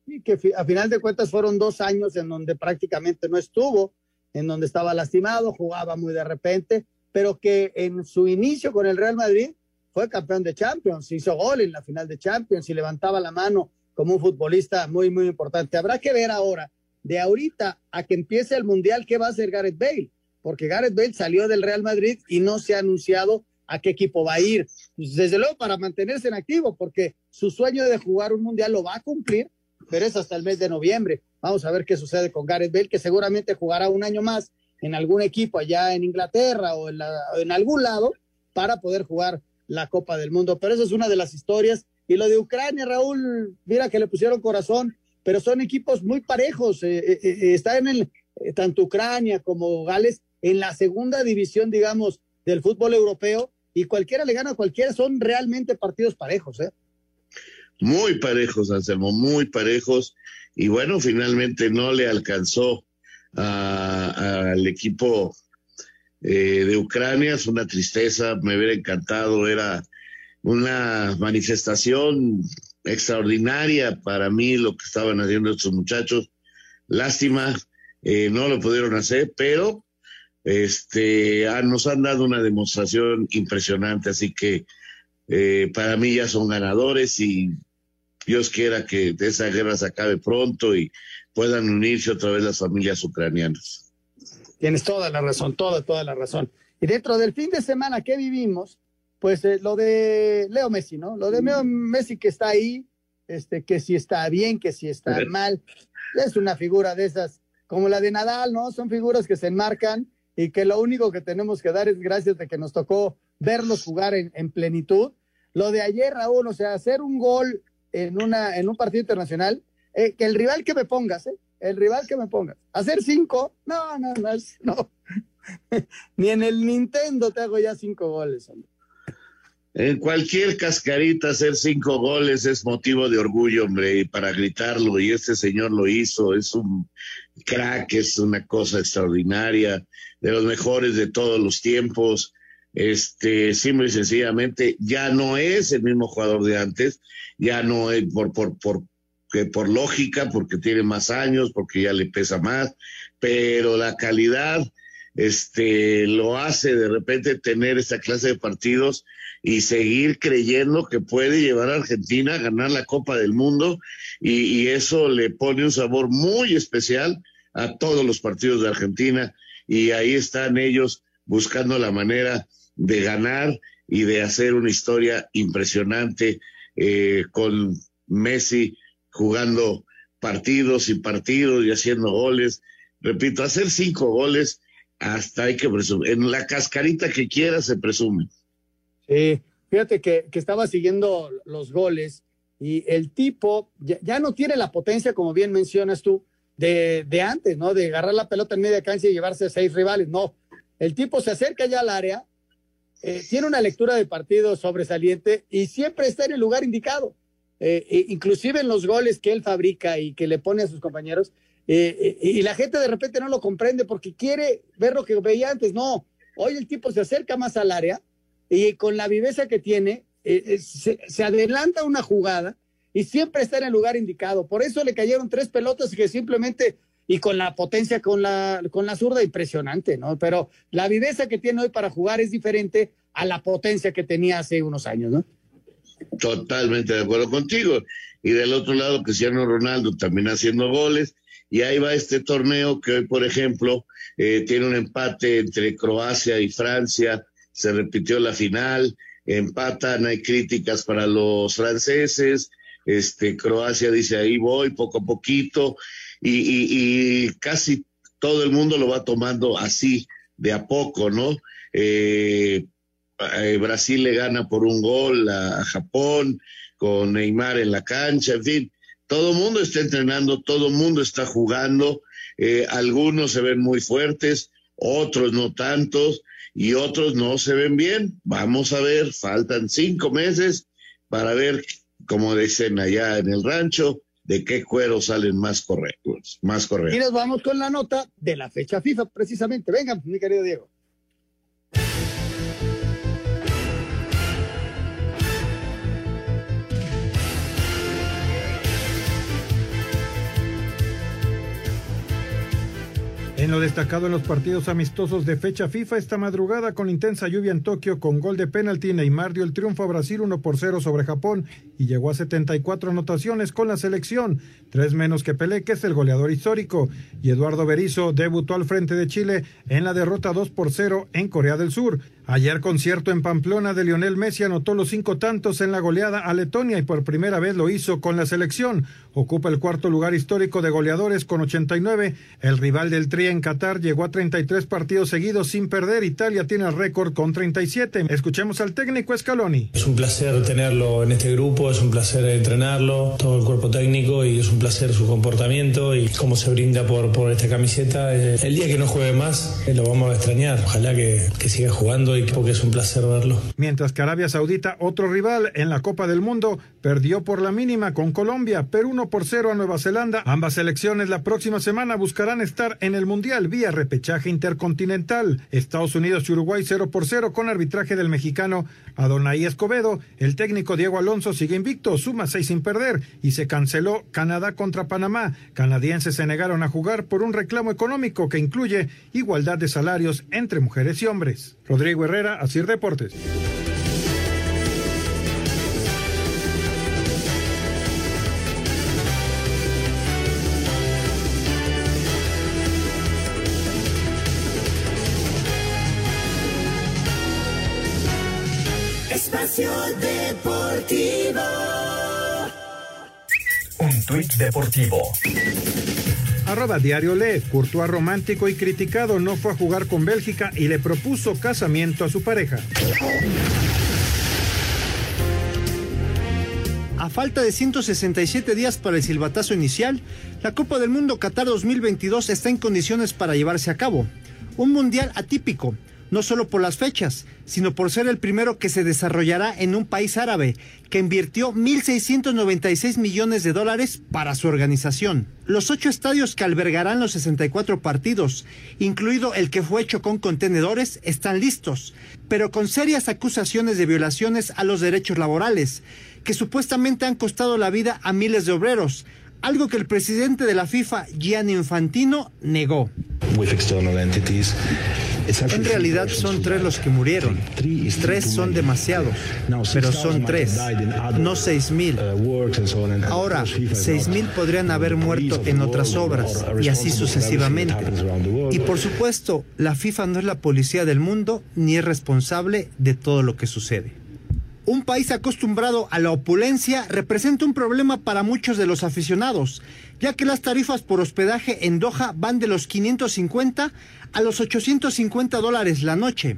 Y que a final de cuentas fueron dos años en donde prácticamente no estuvo, en donde estaba lastimado, jugaba muy de repente, pero que en su inicio con el Real Madrid fue campeón de Champions, hizo gol en la final de Champions y levantaba la mano como un futbolista muy, muy importante. Habrá que ver ahora, de ahorita a que empiece el Mundial, qué va a hacer Gareth Bale, porque Gareth Bale salió del Real Madrid y no se ha anunciado a qué equipo va a ir. Pues, desde luego para mantenerse en activo, porque su sueño de jugar un Mundial lo va a cumplir, pero es hasta el mes de noviembre. Vamos a ver qué sucede con Gareth Bale, que seguramente jugará un año más en algún equipo allá en Inglaterra o en, la, en algún lado para poder jugar la Copa del Mundo. Pero esa es una de las historias y lo de Ucrania, Raúl, mira que le pusieron corazón, pero son equipos muy parejos. Eh, eh, eh, está en el, tanto Ucrania como Gales en la segunda división, digamos, del fútbol europeo y cualquiera le gana a cualquiera. Son realmente partidos parejos, ¿eh? Muy parejos, Anselmo, muy parejos. Y bueno, finalmente no le alcanzó al equipo eh, de Ucrania. Es una tristeza, me hubiera encantado, era una manifestación extraordinaria para mí lo que estaban haciendo estos muchachos. Lástima, eh, no lo pudieron hacer, pero este, ah, nos han dado una demostración impresionante, así que eh, para mí ya son ganadores y Dios quiera que esa guerra se acabe pronto y puedan unirse otra vez las familias ucranianas. Tienes toda la razón, toda, toda la razón. Y dentro del fin de semana que vivimos, pues eh, lo de Leo Messi, ¿no? Lo de Leo Messi que está ahí, este, que si está bien, que si está mal, es una figura de esas, como la de Nadal, ¿no? Son figuras que se enmarcan y que lo único que tenemos que dar es gracias de que nos tocó verlos jugar en, en plenitud. Lo de ayer, Raúl, o sea, hacer un gol en, una, en un partido internacional, eh, que el rival que me pongas, ¿eh? El rival que me pongas. Hacer cinco, no, no, no, no. Ni en el Nintendo te hago ya cinco goles, hombre. En cualquier cascarita hacer cinco goles es motivo de orgullo, hombre, y para gritarlo, y este señor lo hizo, es un crack, es una cosa extraordinaria, de los mejores de todos los tiempos, este, simple y sencillamente, ya no es el mismo jugador de antes, ya no es por, por, por, que por lógica, porque tiene más años, porque ya le pesa más, pero la calidad, este, lo hace de repente tener esta clase de partidos y seguir creyendo que puede llevar a Argentina a ganar la Copa del Mundo y, eso le pone un sabor muy especial a todos los partidos de Argentina y ahí están ellos buscando la manera de ganar y de hacer una historia impresionante eh, con Messi jugando partidos y partidos y haciendo goles. Repito, hacer cinco goles hasta hay que presumir. En la cascarita que quiera se presume. Sí, fíjate que, que estaba siguiendo los goles y el tipo ya, no tiene la potencia, como bien mencionas tú, de, de, antes, ¿no? De agarrar la pelota en media cancha y llevarse a seis rivales. No, el tipo se acerca ya al área, eh, tiene una lectura de partido sobresaliente y siempre está en el lugar indicado. Eh, e inclusive en los goles que él fabrica y que le pone a sus compañeros, eh, y la gente de repente no lo comprende porque quiere ver lo que veía antes. No, hoy el tipo se acerca más al área y con la viveza que tiene, se, se, adelanta una jugada y siempre está en el lugar indicado. Por eso le cayeron tres pelotas que simplemente, y con la potencia con la, con la zurda, impresionante, ¿no? Pero la viveza que tiene hoy para jugar es diferente a la potencia que tenía hace unos años, ¿no? Totalmente de acuerdo contigo. Y del otro lado, Cristiano Ronaldo también haciendo goles. Y ahí va este torneo que hoy, por ejemplo, eh, tiene un empate entre Croacia y Francia. Se repitió la final, empatan, hay críticas para los franceses. Este, Croacia dice ahí voy, poco a poquito. Y, y, casi todo el mundo lo va tomando así, de a poco, ¿no? Eh, Brasil le gana por un gol a, Japón, con Neymar en la cancha, en fin, todo mundo está entrenando, todo mundo está jugando, eh, algunos se ven muy fuertes, otros no tantos, y otros no se ven bien. Vamos a ver, faltan cinco meses para ver, como dicen allá en el rancho, de qué cuero salen más correctos, más correctos. Y nos vamos con la nota de la fecha FIFA, precisamente. Venga, mi querido Diego. En lo destacado en los partidos amistosos de fecha FIFA esta madrugada con intensa lluvia en Tokio con gol de penalti Neymar dio el triunfo a Brasil 1 por 0 sobre Japón y llegó a 74 anotaciones con la selección, tres menos que Pelé que es el goleador histórico y Eduardo Berizzo debutó al frente de Chile en la derrota 2 por 0 en Corea del Sur. Ayer concierto en Pamplona de Lionel Messi anotó los cinco tantos en la goleada a Letonia y por primera vez lo hizo con la selección. Ocupa el cuarto lugar histórico de goleadores con 89. El rival del Tri en Qatar llegó a 33 partidos seguidos sin perder. Italia tiene el récord con 37. Escuchemos al técnico Scaloni. Es un placer tenerlo en este grupo, es un placer entrenarlo, todo el cuerpo técnico y es un placer su comportamiento y cómo se brinda por, por esta camiseta. El día que no juegue más lo vamos a extrañar. Ojalá que, siga jugando porque es un placer verlo. Mientras que Arabia Saudita, otro rival en la Copa del Mundo, perdió por la mínima con Colombia, Perú 1 por 0 a Nueva Zelanda. Ambas selecciones la próxima semana buscarán estar en el Mundial vía repechaje intercontinental. Estados Unidos y Uruguay 0 por 0 con arbitraje del mexicano Adonai Escobedo. El técnico Diego Alonso sigue invicto, suma 6 sin perder y se canceló Canadá contra Panamá. Canadienses se negaron a jugar por un reclamo económico que incluye igualdad de salarios entre mujeres y hombres. Rodrigo Herrera, Asir Deportes. Tuit deportivo. Arroba Diario Le, Courtois romántico y criticado no fue a jugar con Bélgica y le propuso casamiento a su pareja. A falta de 167 días para el silbatazo inicial, la Copa del Mundo Qatar 2022 está en condiciones para llevarse a cabo. Un mundial atípico, no solo por las fechas, sino por ser el primero que se desarrollará en un país árabe, que invirtió 1.696 millones de dólares para su organización. Los ocho estadios que albergarán los 64 partidos, incluido el que fue hecho con contenedores, están listos, pero con serias acusaciones de violaciones a los derechos laborales, que supuestamente han costado la vida a miles de obreros, algo que el presidente de la FIFA, Gianni Infantino, negó. En realidad son tres los que murieron. Tres son demasiados, pero son tres, no seis mil. Ahora, seis mil podrían haber muerto en otras obras y así sucesivamente. Y por supuesto, la FIFA no es la policía del mundo ni es responsable de todo lo que sucede. Un país acostumbrado a la opulencia representa un problema para muchos de los aficionados, ya que las tarifas por hospedaje en Doha van de los 550 a los 850 dólares la noche.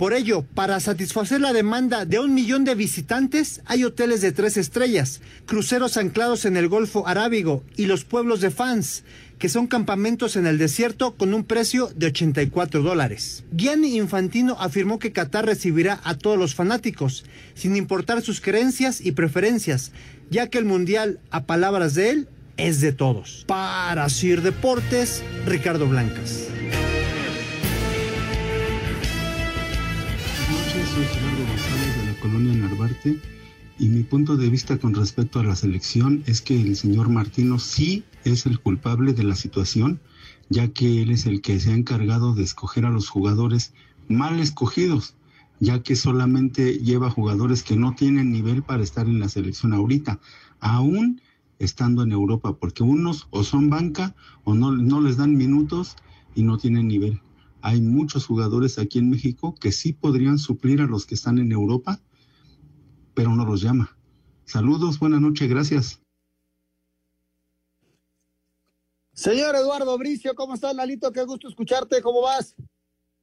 Por ello, para satisfacer la demanda de un millón de visitantes, hay hoteles de tres estrellas, cruceros anclados en el Golfo Arábigo y los pueblos de fans, que son campamentos en el desierto con un precio de 84 dólares. Gianni Infantino afirmó que Qatar recibirá a todos los fanáticos, sin importar sus creencias y preferencias, ya que el Mundial, a palabras de él, es de todos. Para Sir Deportes, Ricardo Blancas. soy Gerardo González de la colonia Narvarte y mi punto de vista con respecto a la selección es que el señor Martino sí es el culpable de la situación, ya que él es el que se ha encargado de escoger a los jugadores mal escogidos, ya que solamente lleva jugadores que no tienen nivel para estar en la selección ahorita, aún estando en Europa, porque unos o son banca o no, no les dan minutos y no tienen nivel. Hay muchos jugadores aquí en México que sí podrían suplir a los que están en Europa, pero no los llama. Saludos, buenas noches, gracias. Señor Eduardo Bricio, ¿cómo estás, Lalito? Qué gusto escucharte, ¿cómo vas?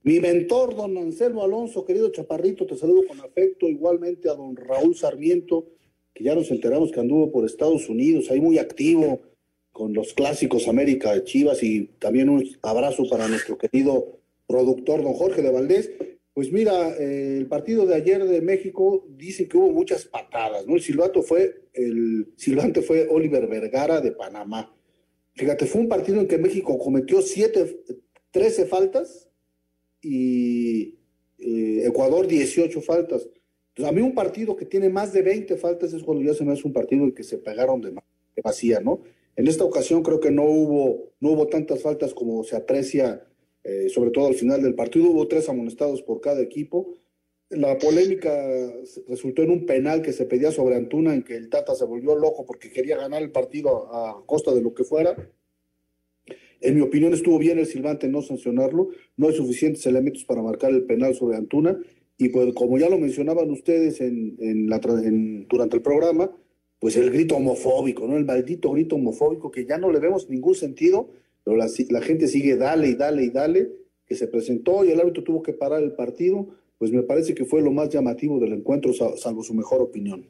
Mi mentor, don Anselmo Alonso, querido Chaparrito, te saludo con afecto. Igualmente a don Raúl Sarmiento, que ya nos enteramos que anduvo por Estados Unidos, ahí muy activo con los clásicos América de Chivas y también un abrazo para nuestro querido productor don Jorge de Valdés. Pues mira, eh, el partido de ayer de México dice que hubo muchas patadas, ¿no? El silbato fue, el silbante fue Oliver Vergara de Panamá. Fíjate, fue un partido en que México cometió siete, 13 faltas y eh, Ecuador 18 faltas. Entonces, a mí un partido que tiene más de 20 faltas es cuando ya se me hace un partido en que se pegaron de, vacía, ¿no? En esta ocasión creo que no hubo, no hubo tantas faltas como se aprecia eh, sobre todo al final del partido. Hubo tres amonestados por cada equipo. La polémica resultó en un penal que se pedía sobre Antuna, en que el Tata se volvió loco porque quería ganar el partido a, costa de lo que fuera. En mi opinión estuvo bien el silbante no sancionarlo, no hay suficientes elementos para marcar el penal sobre Antuna y pues como ya lo mencionaban ustedes en, la, durante el programa, pues el grito homofóbico, ¿no? El maldito grito homofóbico que ya no le vemos ningún sentido pero la, gente sigue dale y dale y dale, que se presentó y el árbitro tuvo que parar el partido, pues me parece que fue lo más llamativo del encuentro, salvo su mejor opinión.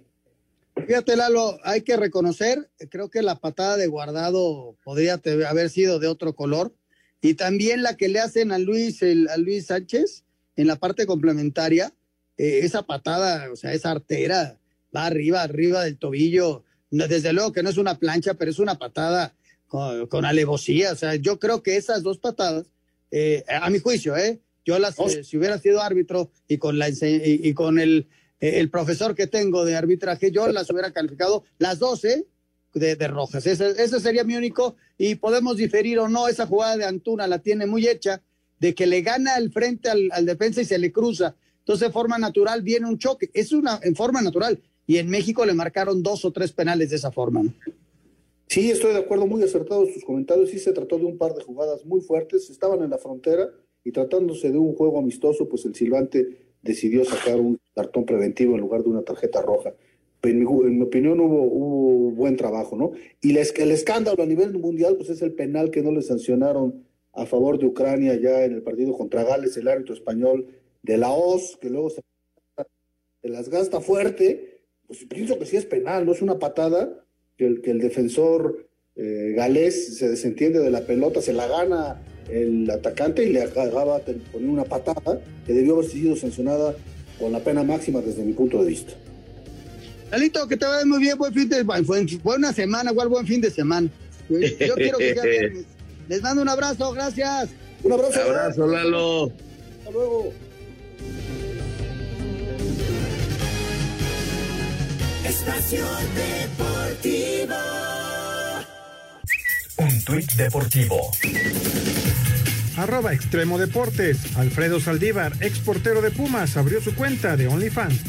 Fíjate, Lalo, hay que reconocer, creo que la patada de guardado podría haber sido de otro color, y también la que le hacen a Luis, a Luis Sánchez en la parte complementaria, eh, esa patada, o sea, esa artera, va arriba, arriba del tobillo, desde luego que no es una plancha, pero es una patada con, alevosía. O sea, yo creo que esas dos patadas, eh, a mi juicio, ¿eh? Yo las, eh, si hubiera sido árbitro y con, la, y, con el, eh, el profesor que tengo de arbitraje, yo las hubiera calificado las dos, ¿eh? De, de, rojas. Ese, ese, sería mi único. Y podemos diferir o no. Esa jugada de Antuna la tiene muy hecha, de que le gana el frente al, defensa y se le cruza. Entonces, de forma natural viene un choque. Es una en forma natural. Y en México le marcaron dos o tres penales de esa forma. ¿no? Sí, estoy de acuerdo, muy acertados sus comentarios. Sí, se trató de un par de jugadas muy fuertes. Estaban en la frontera y tratándose de un juego amistoso, pues el silbante decidió sacar un cartón preventivo en lugar de una tarjeta roja. En mi, opinión hubo, hubo, buen trabajo, ¿no? Y el escándalo a nivel mundial, pues es el penal que no le sancionaron a favor de Ucrania ya en el partido contra Gales, el árbitro español de la OS, que luego se, se las gasta fuerte. Pues pienso que sí es penal, no es una patada que el, que el defensor eh, galés se desentiende de la pelota, se la gana el atacante y le acaba poner una patada que debió haber sido sancionada con la pena máxima desde mi punto de vista. Lalito, que te vaya muy bien, buen fin de fue, fue una semana, igual buen fin de semana. Yo quiero que sea Les mando un abrazo, gracias. Un abrazo. Un abrazo, Lalo. Hasta luego. Espacio Deportivo. Un tuit deportivo. Arroba Extremo Deportes. Alfredo Saldívar, ex portero de Pumas, abrió su cuenta de OnlyFans.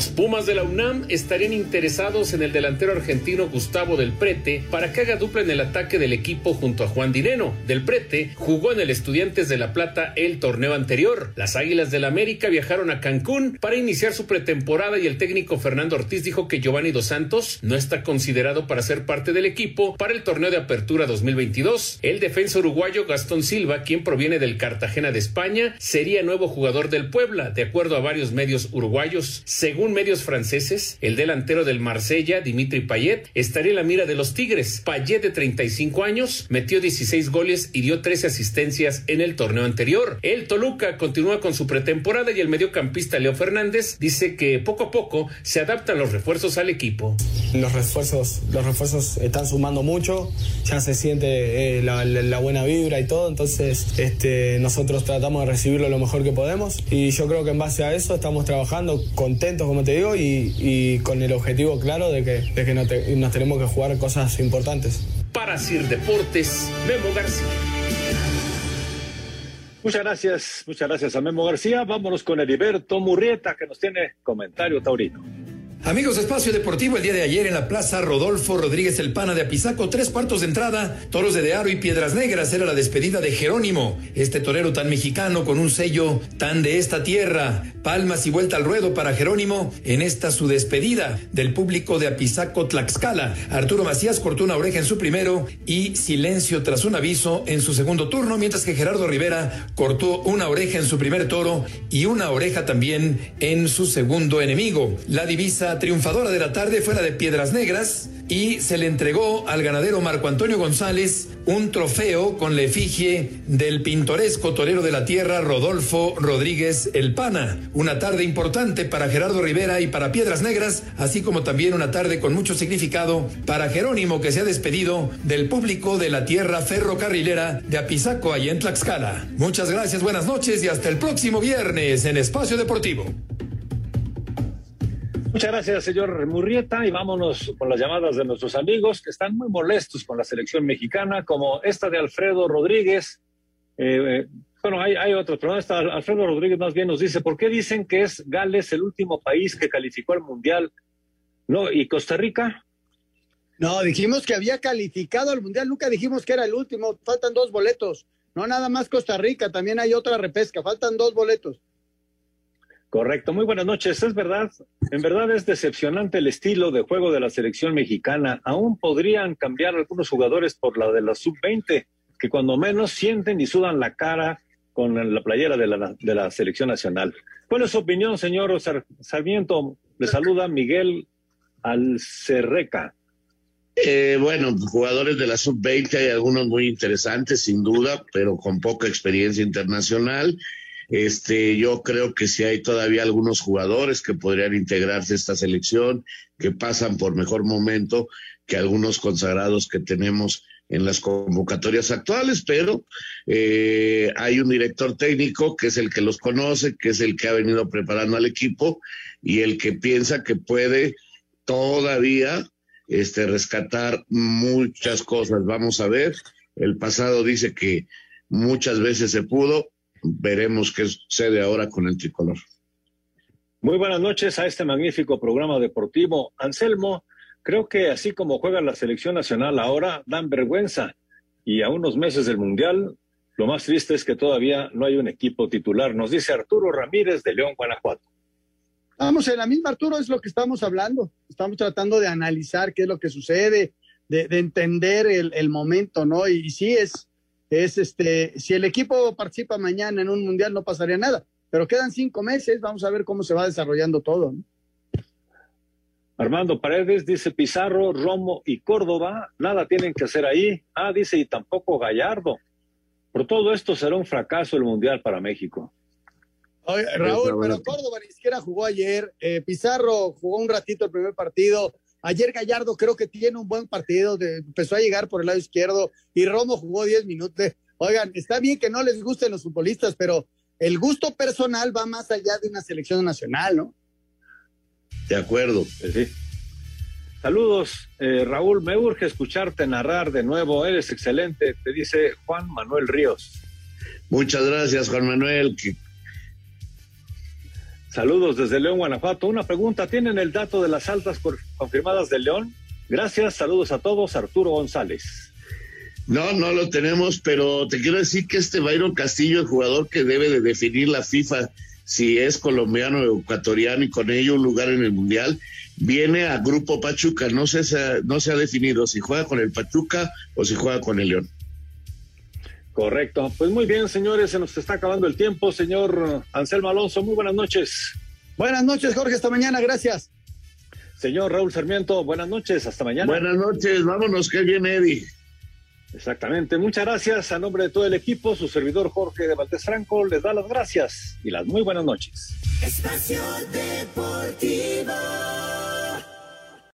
Los Pumas de la UNAM estarían interesados en el delantero argentino Gustavo Del Prete para que haga dupla en el ataque del equipo junto a Juan Dineno. Del Prete jugó en el Estudiantes de La Plata el torneo anterior. Las Águilas del América viajaron a Cancún para iniciar su pretemporada y el técnico Fernando Ortiz dijo que Giovanni Dos Santos no está considerado para ser parte del equipo para el torneo de apertura 2022. El defensa uruguayo Gastón Silva, quien proviene del Cartagena de España, sería nuevo jugador del Puebla, de acuerdo a varios medios uruguayos. Según medios franceses, el delantero del Marsella, Dimitri Payet, estaría en la mira de los Tigres. Payet, de 35 años, metió 16 goles y dio 13 asistencias en el torneo anterior. El Toluca continúa con su pretemporada y el mediocampista Leo Fernández dice que poco a poco se adaptan los refuerzos al equipo. Los refuerzos, los refuerzos están sumando mucho, ya se siente eh, la, buena vibra y todo, entonces este, nosotros tratamos de recibirlo lo mejor que podemos y yo creo que en base a eso estamos trabajando contentos, como te digo, y, y con el objetivo claro de que, de que nos, te, nos tenemos que jugar cosas importantes. Para Sir Deportes, Memo García. Muchas gracias, muchas gracias a Memo García. Vámonos con Heriberto Murrieta, que nos tiene comentario taurino. Amigos de Espacio Deportivo, el día de ayer en la Plaza Rodolfo Rodríguez El Pana de Apizaco, tres cuartos de entrada, toros de Dearo y Piedras Negras, era la despedida de Jerónimo, este torero tan mexicano con un sello tan de esta tierra. Palmas y vuelta al ruedo para Jerónimo en esta su despedida del público de Apizaco Tlaxcala. Arturo Macías cortó una oreja en su primero y silencio tras un aviso en su segundo turno, mientras que Gerardo Rivera cortó una oreja en su primer toro y una oreja también en su segundo enemigo. La divisa triunfadora de la tarde fue la de Piedras Negras y se le entregó al ganadero Marco Antonio González un trofeo con la efigie del pintoresco torero de la tierra Rodolfo Rodríguez El Pana. Una tarde importante para Gerardo Rivera y para Piedras Negras, así como también una tarde con mucho significado para Jerónimo que se ha despedido del público de la tierra ferrocarrilera de Apizaco allá en Tlaxcala. Muchas gracias, buenas noches y hasta el próximo viernes en Espacio Deportivo. Muchas gracias, señor Murrieta, y vámonos con las llamadas de nuestros amigos que están muy molestos con la selección mexicana, como esta de Alfredo Rodríguez. Eh, bueno, hay, hay pero esta, Alfredo Rodríguez más bien nos dice, ¿por qué dicen que es Gales el último país que calificó al Mundial? ¿No? ¿Y Costa Rica? No, dijimos que había calificado al Mundial, nunca dijimos que era el último, faltan dos boletos. No nada más Costa Rica, también hay otra repesca, faltan dos boletos. Correcto, muy buenas noches. Es verdad, en verdad es decepcionante el estilo de juego de la selección mexicana. Aún podrían cambiar algunos jugadores por la de la sub-20, que cuando menos sienten y sudan la cara con la playera de la, de la selección nacional. ¿Cuál es su opinión, señor Sarmiento? Le saluda Miguel Alcerreca. Eh, bueno, jugadores de la sub-20 hay algunos muy interesantes, sin duda, pero con poca experiencia internacional. Este, yo creo que si hay todavía algunos jugadores que podrían integrarse a esta selección, que pasan por mejor momento que algunos consagrados que tenemos en las convocatorias actuales, pero eh, hay un director técnico que es el que los conoce, que es el que ha venido preparando al equipo y el que piensa que puede todavía este, rescatar muchas cosas. Vamos a ver, el pasado dice que muchas veces se pudo, veremos qué sucede ahora con el tricolor. Muy buenas noches a este magnífico programa deportivo. Anselmo, creo que así como juega la selección nacional ahora, dan vergüenza. Y a unos meses del Mundial, lo más triste es que todavía no hay un equipo titular. Nos dice Arturo Ramírez de León, Guanajuato. Vamos, en la misma, Arturo, es lo que estamos hablando. Estamos tratando de analizar qué es lo que sucede, de, de entender el, el, momento, ¿no? Y, y sí, es, es este, si el equipo participa mañana en un mundial no pasaría nada, pero quedan cinco meses, vamos a ver cómo se va desarrollando todo. ¿no? Armando Paredes dice Pizarro, Romo y Córdoba, nada tienen que hacer ahí. Ah, dice, y tampoco Gallardo. Por todo esto será un fracaso el mundial para México. Oye, Raúl, pero Córdoba ni siquiera jugó ayer. Eh, Pizarro jugó un ratito el primer partido. Ayer Gallardo creo que tiene un buen partido, de, empezó a llegar por el lado izquierdo y Romo jugó 10 minutos. Oigan, está bien que no les gusten los futbolistas, pero el gusto personal va más allá de una selección nacional, ¿no? De acuerdo. Sí. Saludos, eh, Raúl, me urge escucharte narrar de nuevo, eres excelente, te dice Juan Manuel Ríos. Muchas gracias, Juan Manuel. Saludos desde León, Guanajuato. Una pregunta, ¿tienen el dato de las altas confirmadas de León? Gracias, saludos a todos, Arturo González. No, no lo tenemos, pero te quiero decir que este Byron Castillo, el jugador que debe de definir la FIFA si es colombiano o ecuatoriano y con ello un lugar en el Mundial, viene a Grupo Pachuca. No se, no se ha definido si juega con el Pachuca o si juega con el León. Correcto. Pues muy bien, señores, se nos está acabando el tiempo. Señor Anselmo Alonso, muy buenas noches. Buenas noches, Jorge, hasta mañana, gracias. Señor Raúl Sarmiento, buenas noches, hasta mañana. Buenas noches, vámonos, que viene Eddie. Exactamente, muchas gracias a nombre de todo el equipo, su servidor Jorge de Valdés Franco les da las gracias y las muy buenas noches. Espacio Deportivo.